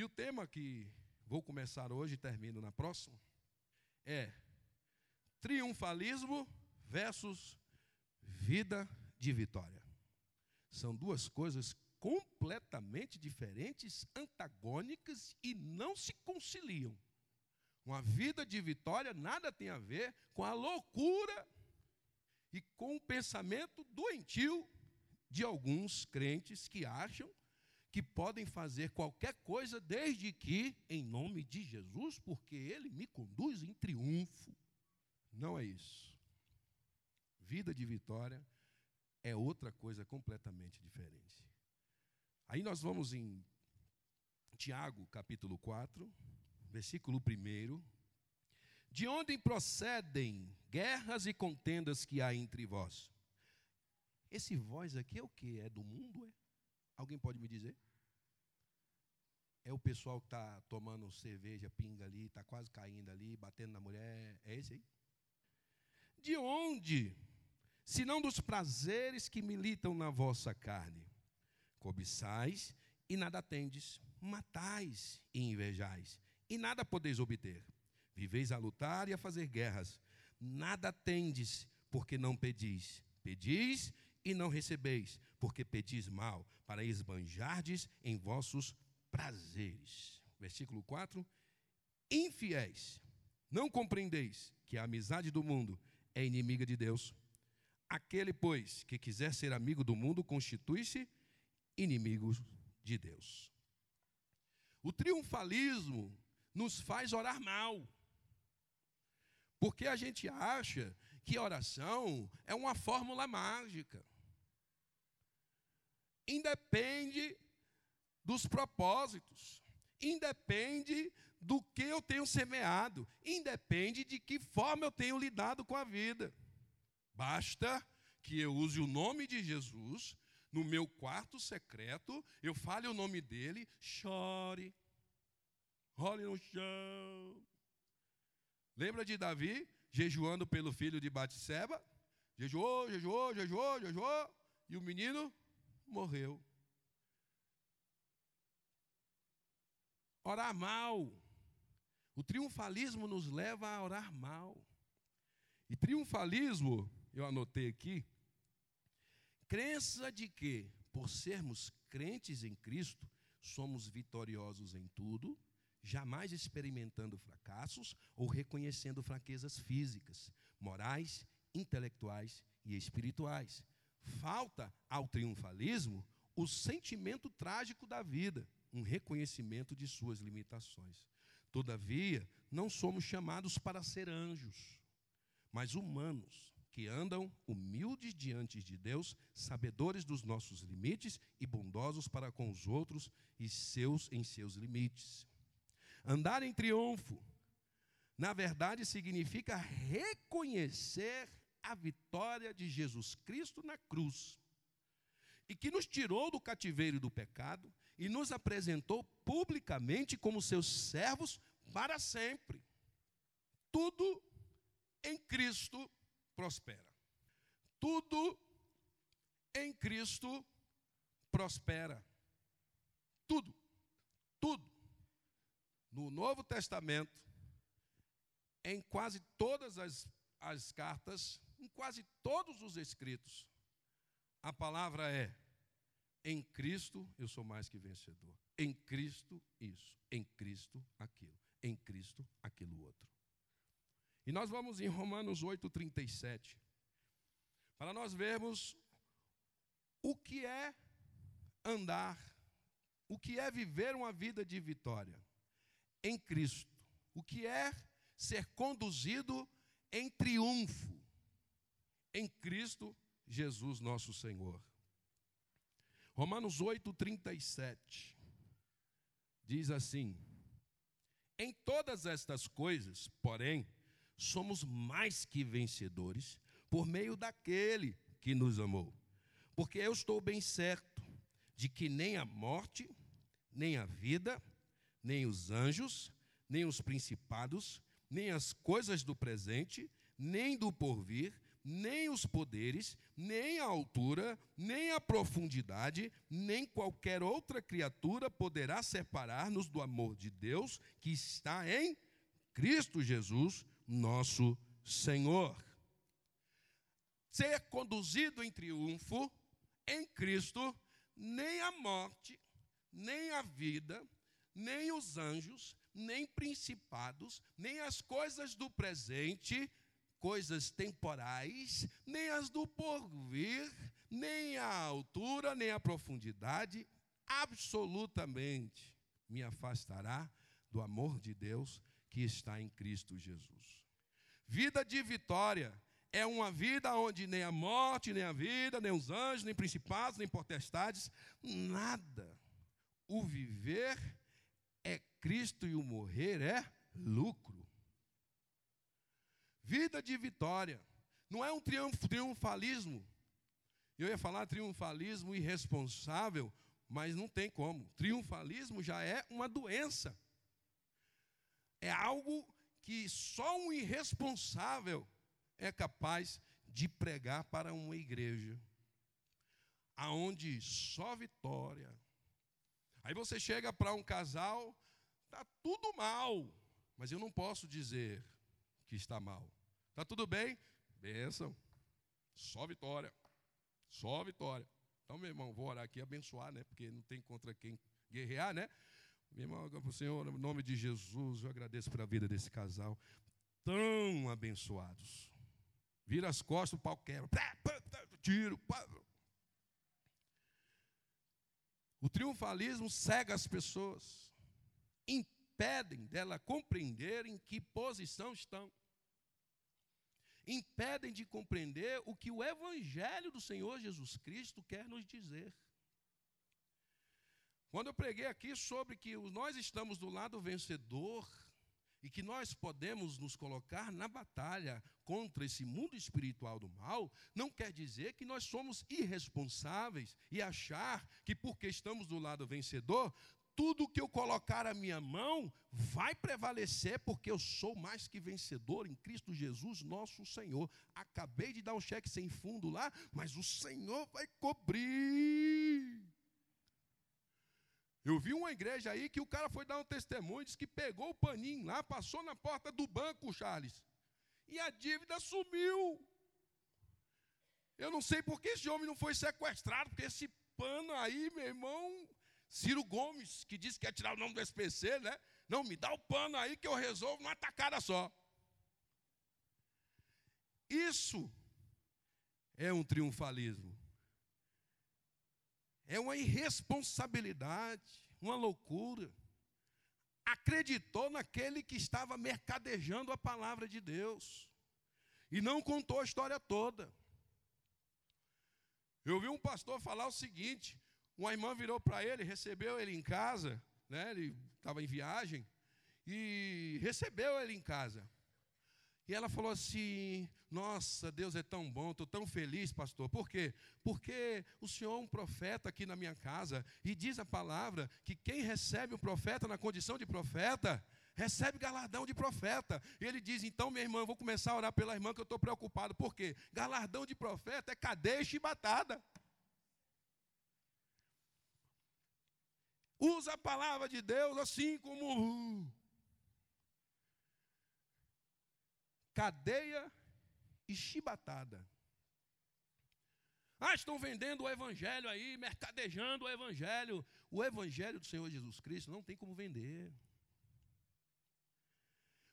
E o tema que vou começar hoje e termino na próxima é triunfalismo versus vida de vitória. São duas coisas completamente diferentes, antagônicas e não se conciliam. Uma vida de vitória nada tem a ver com a loucura e com o pensamento doentio de alguns crentes que acham que podem fazer qualquer coisa desde que em nome de Jesus, porque ele me conduz em triunfo. Não é isso. Vida de vitória é outra coisa completamente diferente. Aí nós vamos em Tiago, capítulo 4, versículo 1. De onde procedem guerras e contendas que há entre vós? Esse vós aqui é o que? É do mundo? É? Alguém pode me dizer? É o pessoal que está tomando cerveja, pinga ali, está quase caindo ali, batendo na mulher. É esse aí? De onde? Se não dos prazeres que militam na vossa carne. Cobiçais e nada tendes, matais e invejais, e nada podeis obter. Viveis a lutar e a fazer guerras, nada tendes, porque não pedis. Pedis e não recebeis, porque pedis mal, para esbanjardes em vossos prazeres. Versículo 4: Infiéis, não compreendeis que a amizade do mundo é inimiga de Deus. Aquele, pois, que quiser ser amigo do mundo, constitui-se inimigo de Deus. O triunfalismo nos faz orar mal. Porque a gente acha que oração é uma fórmula mágica. Independe dos propósitos, independe do que eu tenho semeado, independe de que forma eu tenho lidado com a vida. Basta que eu use o nome de Jesus no meu quarto secreto, eu fale o nome dele, chore, role no chão, Lembra de Davi jejuando pelo filho de Batseba? Jejuou, jejuou, jejuou, jejuou, e o menino morreu. Orar mal. O triunfalismo nos leva a orar mal. E triunfalismo, eu anotei aqui, crença de que, por sermos crentes em Cristo, somos vitoriosos em tudo jamais experimentando fracassos ou reconhecendo fraquezas físicas, morais, intelectuais e espirituais. Falta ao triunfalismo o sentimento trágico da vida, um reconhecimento de suas limitações. Todavia, não somos chamados para ser anjos, mas humanos que andam humildes diante de Deus, sabedores dos nossos limites e bondosos para com os outros e seus em seus limites. Andar em triunfo, na verdade, significa reconhecer a vitória de Jesus Cristo na cruz. E que nos tirou do cativeiro do pecado e nos apresentou publicamente como seus servos para sempre. Tudo em Cristo prospera. Tudo em Cristo prospera. Tudo. Tudo no Novo Testamento, em quase todas as, as cartas, em quase todos os escritos, a palavra é: em Cristo eu sou mais que vencedor. Em Cristo isso, em Cristo aquilo, em Cristo aquilo outro. E nós vamos em Romanos 8:37 para nós vermos o que é andar, o que é viver uma vida de vitória em Cristo. O que é ser conduzido em triunfo em Cristo Jesus nosso Senhor. Romanos 8, 37 diz assim: Em todas estas coisas, porém, somos mais que vencedores por meio daquele que nos amou. Porque eu estou bem certo de que nem a morte, nem a vida, nem os anjos, nem os principados, nem as coisas do presente, nem do porvir, nem os poderes, nem a altura, nem a profundidade, nem qualquer outra criatura poderá separar-nos do amor de Deus que está em Cristo Jesus, nosso Senhor. Ser conduzido em triunfo em Cristo, nem a morte, nem a vida, nem os anjos, nem principados, nem as coisas do presente, coisas temporais, nem as do porvir, nem a altura, nem a profundidade, absolutamente me afastará do amor de Deus que está em Cristo Jesus. Vida de vitória é uma vida onde nem a morte, nem a vida, nem os anjos, nem principados, nem potestades, nada. O viver é Cristo e o morrer é lucro. Vida de vitória. Não é um triunfalismo. Eu ia falar triunfalismo irresponsável, mas não tem como. Triunfalismo já é uma doença. É algo que só um irresponsável é capaz de pregar para uma igreja. Aonde só vitória. Aí você chega para um casal, tá tudo mal, mas eu não posso dizer que está mal. Tá tudo bem? Bênção. Só vitória. Só vitória. Então, meu irmão, vou orar aqui abençoar, né? Porque não tem contra quem guerrear, né? Meu irmão, Senhor, no nome de Jesus, eu agradeço pela vida desse casal. Tão abençoados. Vira as costas, o pau quebra. Tiro. O triunfalismo cega as pessoas. Impedem dela compreender em que posição estão impedem de compreender o que o Evangelho do Senhor Jesus Cristo quer nos dizer. Quando eu preguei aqui sobre que nós estamos do lado vencedor e que nós podemos nos colocar na batalha contra esse mundo espiritual do mal, não quer dizer que nós somos irresponsáveis e achar que porque estamos do lado vencedor, tudo que eu colocar a minha mão vai prevalecer, porque eu sou mais que vencedor em Cristo Jesus, nosso Senhor. Acabei de dar um cheque sem fundo lá, mas o Senhor vai cobrir. Eu vi uma igreja aí que o cara foi dar um testemunho, disse que pegou o paninho lá, passou na porta do banco, Charles, e a dívida sumiu. Eu não sei por que esse homem não foi sequestrado, porque esse pano aí, meu irmão, Ciro Gomes, que disse que ia tirar o nome do SPC, né? Não, me dá o pano aí que eu resolvo numa tacada só. Isso é um triunfalismo. É uma irresponsabilidade, uma loucura. Acreditou naquele que estava mercadejando a palavra de Deus e não contou a história toda. Eu vi um pastor falar o seguinte: uma irmã virou para ele, recebeu ele em casa, né? ele estava em viagem, e recebeu ele em casa. E ela falou assim: Nossa, Deus é tão bom, estou tão feliz, pastor. Por quê? Porque o senhor é um profeta aqui na minha casa, e diz a palavra que quem recebe um profeta na condição de profeta, recebe galardão de profeta. E ele diz: Então, minha irmã, vou começar a orar pela irmã que eu estou preocupado. Por quê? Galardão de profeta é cadeia chibatada. Usa a palavra de Deus assim como cadeia e chibatada. Ah, estão vendendo o evangelho aí, mercadejando o evangelho. O evangelho do Senhor Jesus Cristo não tem como vender.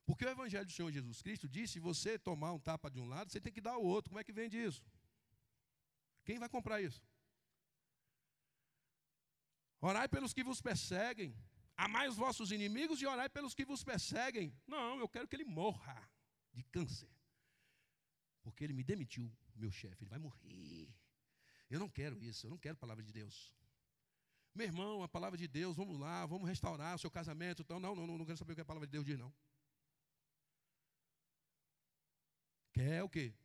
Porque o evangelho do Senhor Jesus Cristo diz: se você tomar um tapa de um lado, você tem que dar o outro. Como é que vende isso? Quem vai comprar isso? Orai pelos que vos perseguem. Amai os vossos inimigos e orai pelos que vos perseguem. Não, eu quero que ele morra de câncer. Porque ele me demitiu, meu chefe. Ele vai morrer. Eu não quero isso, eu não quero a palavra de Deus. Meu irmão, a palavra de Deus, vamos lá, vamos restaurar o seu casamento. Então, não, não, não, não quero saber o que a palavra de Deus diz, não. Quer o quê?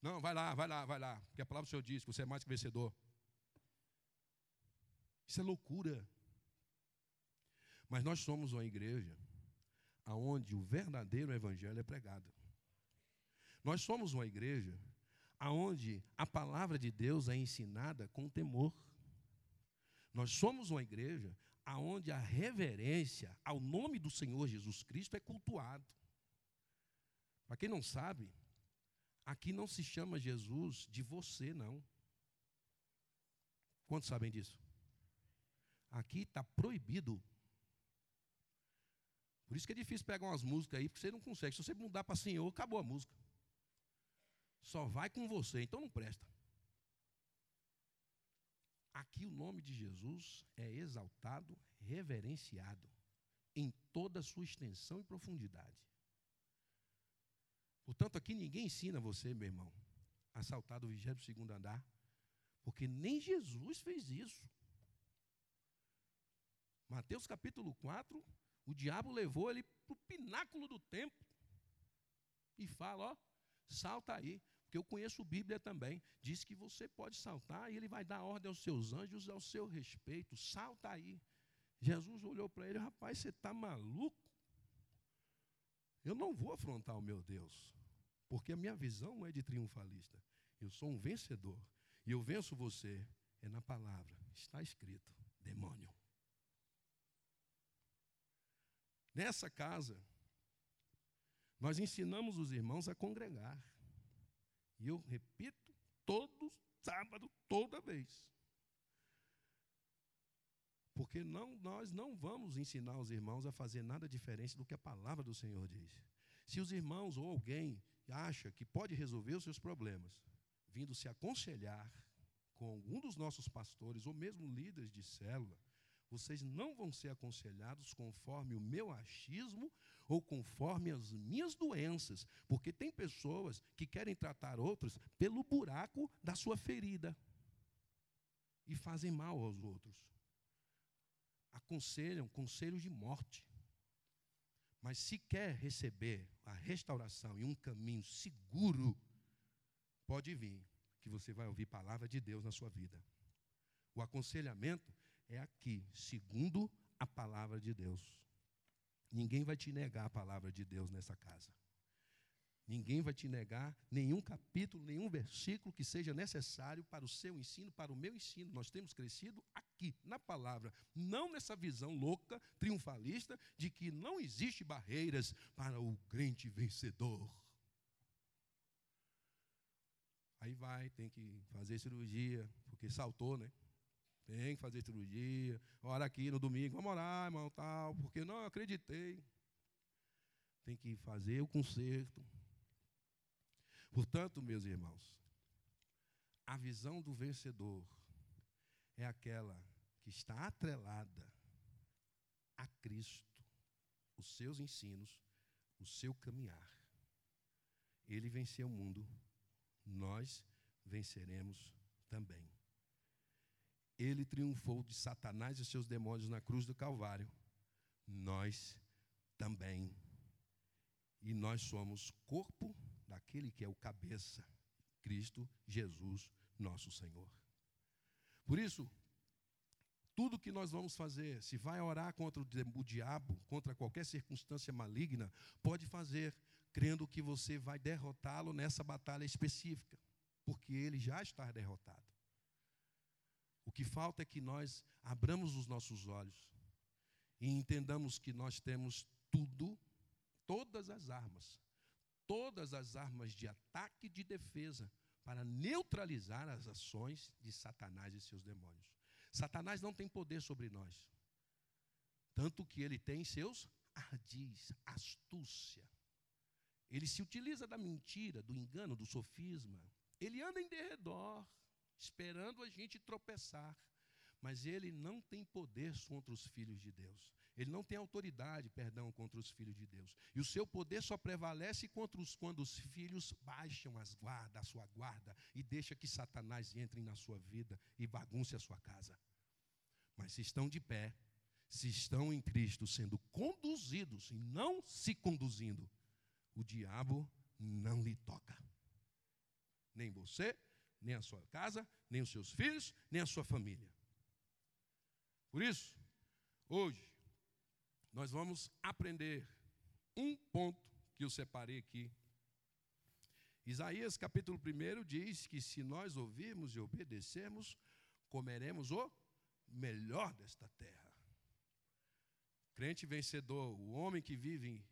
Não, vai lá, vai lá, vai lá. Porque a palavra do Senhor diz que você é mais que vencedor. Isso é loucura. Mas nós somos uma igreja aonde o verdadeiro evangelho é pregado. Nós somos uma igreja aonde a palavra de Deus é ensinada com temor. Nós somos uma igreja aonde a reverência ao nome do Senhor Jesus Cristo é cultuado. Para quem não sabe, aqui não se chama Jesus de você, não. Quantos sabem disso? Aqui está proibido. Por isso que é difícil pegar umas músicas aí, porque você não consegue. Se você mudar para Senhor, acabou a música. Só vai com você, então não presta. Aqui o nome de Jesus é exaltado, reverenciado, em toda a sua extensão e profundidade. Portanto, aqui ninguém ensina você, meu irmão, a saltar do 22 andar, porque nem Jesus fez isso. Mateus capítulo 4, o diabo levou ele para o pináculo do templo e fala: ó, salta aí. Porque eu conheço Bíblia também. Diz que você pode saltar e ele vai dar ordem aos seus anjos ao seu respeito. Salta aí. Jesus olhou para ele, rapaz, você está maluco? Eu não vou afrontar o meu Deus, porque a minha visão não é de triunfalista. Eu sou um vencedor. E eu venço você. É na palavra. Está escrito: demônio. Nessa casa, nós ensinamos os irmãos a congregar. E eu repito, todo sábado, toda vez. Porque não, nós não vamos ensinar os irmãos a fazer nada diferente do que a palavra do Senhor diz. Se os irmãos ou alguém acha que pode resolver os seus problemas, vindo se aconselhar com algum dos nossos pastores ou mesmo líderes de célula, vocês não vão ser aconselhados conforme o meu achismo ou conforme as minhas doenças, porque tem pessoas que querem tratar outros pelo buraco da sua ferida e fazem mal aos outros. Aconselham conselhos de morte. Mas se quer receber a restauração e um caminho seguro, pode vir, que você vai ouvir palavra de Deus na sua vida. O aconselhamento é aqui, segundo a palavra de Deus. Ninguém vai te negar a palavra de Deus nessa casa. Ninguém vai te negar nenhum capítulo, nenhum versículo que seja necessário para o seu ensino, para o meu ensino. Nós temos crescido aqui, na palavra, não nessa visão louca, triunfalista, de que não existe barreiras para o crente vencedor. Aí vai, tem que fazer cirurgia, porque saltou, né? Tem que fazer cirurgia. Ora aqui no domingo, vamos orar, irmão, tal, porque não acreditei. Tem que fazer o conserto. Portanto, meus irmãos, a visão do vencedor é aquela que está atrelada a Cristo, os seus ensinos, o seu caminhar. Ele venceu o mundo, nós venceremos também. Ele triunfou de Satanás e seus demônios na cruz do Calvário. Nós também. E nós somos corpo daquele que é o cabeça, Cristo Jesus, nosso Senhor. Por isso, tudo que nós vamos fazer, se vai orar contra o diabo, contra qualquer circunstância maligna, pode fazer, crendo que você vai derrotá-lo nessa batalha específica, porque ele já está derrotado. O que falta é que nós abramos os nossos olhos e entendamos que nós temos tudo, todas as armas, todas as armas de ataque e de defesa para neutralizar as ações de Satanás e seus demônios. Satanás não tem poder sobre nós, tanto que ele tem seus ardis, astúcia. Ele se utiliza da mentira, do engano, do sofisma. Ele anda em derredor esperando a gente tropeçar. Mas ele não tem poder contra os filhos de Deus. Ele não tem autoridade, perdão, contra os filhos de Deus. E o seu poder só prevalece contra os, quando os filhos baixam as guarda, a sua guarda e deixa que Satanás entre na sua vida e bagunce a sua casa. Mas se estão de pé, se estão em Cristo sendo conduzidos e não se conduzindo, o diabo não lhe toca. Nem você, nem a sua casa, nem os seus filhos, nem a sua família. Por isso, hoje, nós vamos aprender um ponto que eu separei aqui. Isaías capítulo 1 diz que se nós ouvirmos e obedecermos, comeremos o melhor desta terra. Crente vencedor, o homem que vive,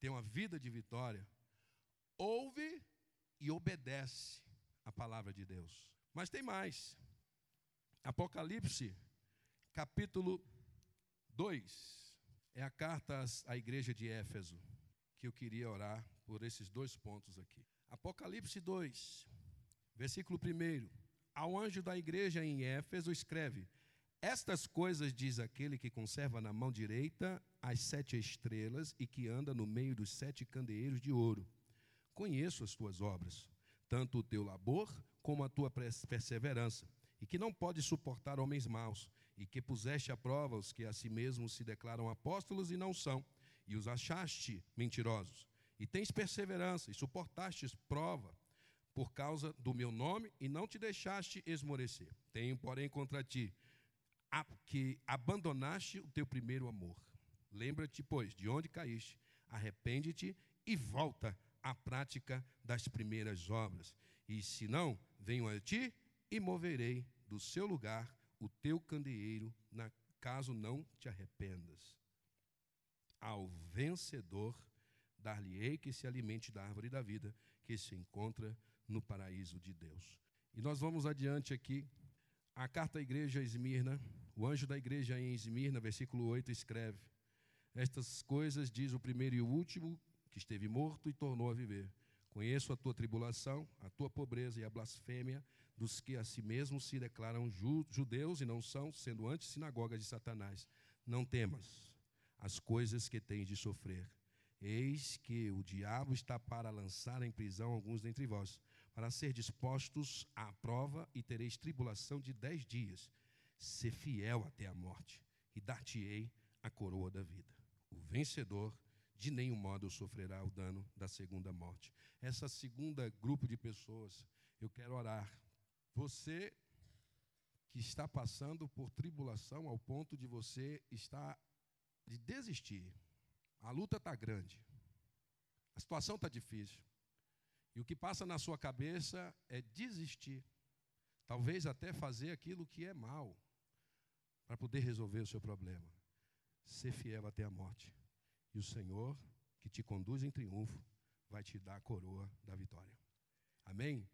tem uma vida de vitória, ouve e obedece a palavra de Deus. Mas tem mais. Apocalipse, capítulo 2, é a carta à igreja de Éfeso, que eu queria orar por esses dois pontos aqui. Apocalipse 2, versículo 1. Ao anjo da igreja em Éfeso escreve: Estas coisas diz aquele que conserva na mão direita as sete estrelas e que anda no meio dos sete candeeiros de ouro. Conheço as tuas obras, tanto o teu labor como a tua perseverança, e que não pode suportar homens maus, e que puseste à prova os que a si mesmos se declaram apóstolos e não são, e os achaste mentirosos e tens perseverança, e suportastes prova por causa do meu nome, e não te deixaste esmorecer. Tenho, porém, contra ti que abandonaste o teu primeiro amor. Lembra-te, pois, de onde caíste, arrepende-te e volta à prática das primeiras obras. E se não, venho a ti e moverei do seu lugar o teu candeeiro, na caso não te arrependas. Ao vencedor dar-lhe-ei que se alimente da árvore da vida que se encontra no paraíso de Deus. E nós vamos adiante aqui. A carta à igreja Esmirna, o anjo da igreja em Esmirna, versículo 8, escreve: Estas coisas diz o primeiro e o último, que esteve morto e tornou a viver. Conheço a tua tribulação, a tua pobreza e a blasfêmia dos que a si mesmos se declaram judeus e não são, sendo antes sinagoga de Satanás. Não temas as coisas que tens de sofrer. Eis que o diabo está para lançar em prisão alguns dentre vós, para ser dispostos à prova, e tereis tribulação de dez dias. Ser fiel até a morte, e dar-te-ei a coroa da vida. O vencedor de nenhum modo sofrerá o dano da segunda morte. Essa segunda grupo de pessoas, eu quero orar. Você que está passando por tribulação ao ponto de você estar de desistir a luta está grande. A situação está difícil. E o que passa na sua cabeça é desistir. Talvez até fazer aquilo que é mal para poder resolver o seu problema. Ser fiel até a morte. E o Senhor, que te conduz em triunfo, vai te dar a coroa da vitória. Amém?